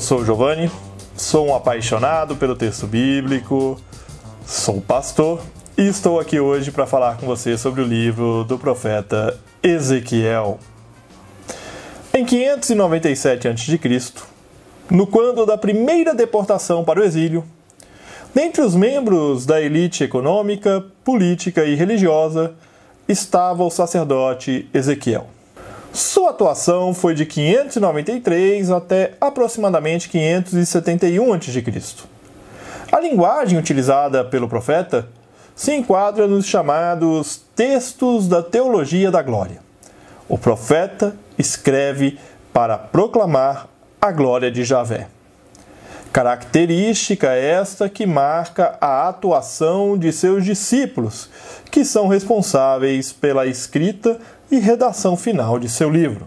sou o Giovanni, sou um apaixonado pelo texto bíblico, sou pastor e estou aqui hoje para falar com você sobre o livro do profeta Ezequiel. Em 597 a.C., no quando da primeira deportação para o exílio, dentre os membros da elite econômica, política e religiosa estava o sacerdote Ezequiel. Sua atuação foi de 593 até aproximadamente 571 a.C. A linguagem utilizada pelo profeta se enquadra nos chamados textos da teologia da glória. O profeta escreve para proclamar a glória de Javé. Característica esta que marca a atuação de seus discípulos, que são responsáveis pela escrita e redação final de seu livro.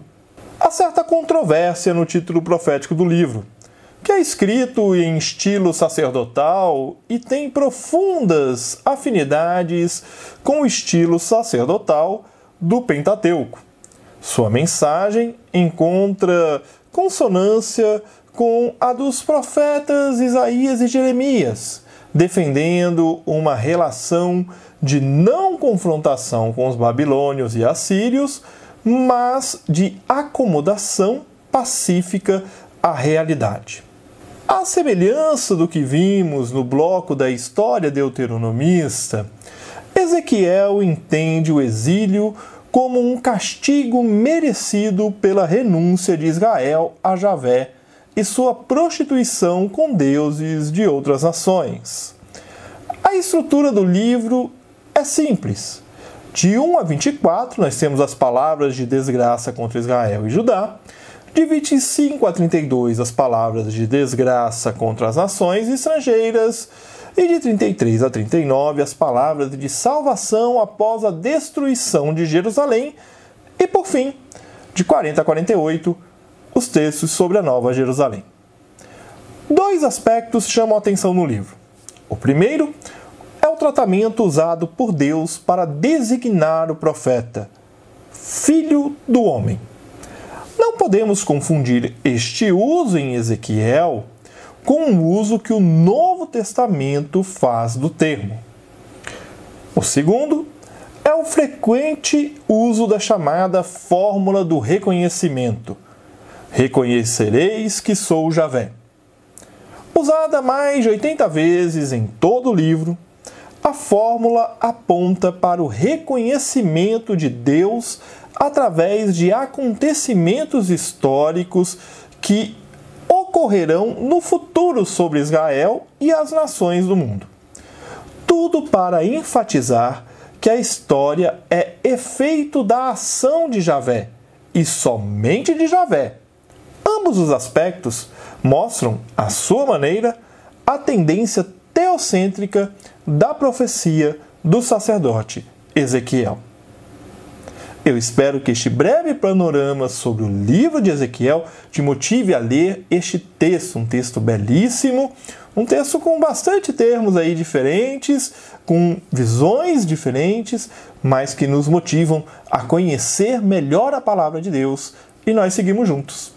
Há certa controvérsia no título profético do livro, que é escrito em estilo sacerdotal e tem profundas afinidades com o estilo sacerdotal do Pentateuco. Sua mensagem encontra consonância com a dos profetas Isaías e Jeremias, defendendo uma relação de não confrontação com os babilônios e assírios, mas de acomodação pacífica à realidade. A semelhança do que vimos no bloco da história deuteronomista, Ezequiel entende o exílio como um castigo merecido pela renúncia de Israel a Javé e sua prostituição com deuses de outras nações. A estrutura do livro é simples. De 1 a 24, nós temos as palavras de desgraça contra Israel e Judá. De 25 a 32, as palavras de desgraça contra as nações estrangeiras. E de 33 a 39, as palavras de salvação após a destruição de Jerusalém. E por fim, de 40 a 48, os textos sobre a Nova Jerusalém. Dois aspectos chamam a atenção no livro. O primeiro é o tratamento usado por Deus para designar o profeta, filho do homem. Não podemos confundir este uso em Ezequiel com o uso que o Novo Testamento faz do termo. O segundo é o frequente uso da chamada fórmula do reconhecimento. Reconhecereis que sou Javé. Usada mais de 80 vezes em todo o livro, a fórmula aponta para o reconhecimento de Deus através de acontecimentos históricos que ocorrerão no futuro sobre Israel e as nações do mundo. Tudo para enfatizar que a história é efeito da ação de Javé e somente de Javé. Ambos os aspectos mostram, à sua maneira, a tendência teocêntrica da profecia do sacerdote Ezequiel. Eu espero que este breve panorama sobre o livro de Ezequiel te motive a ler este texto, um texto belíssimo, um texto com bastante termos aí diferentes, com visões diferentes, mas que nos motivam a conhecer melhor a palavra de Deus e nós seguimos juntos,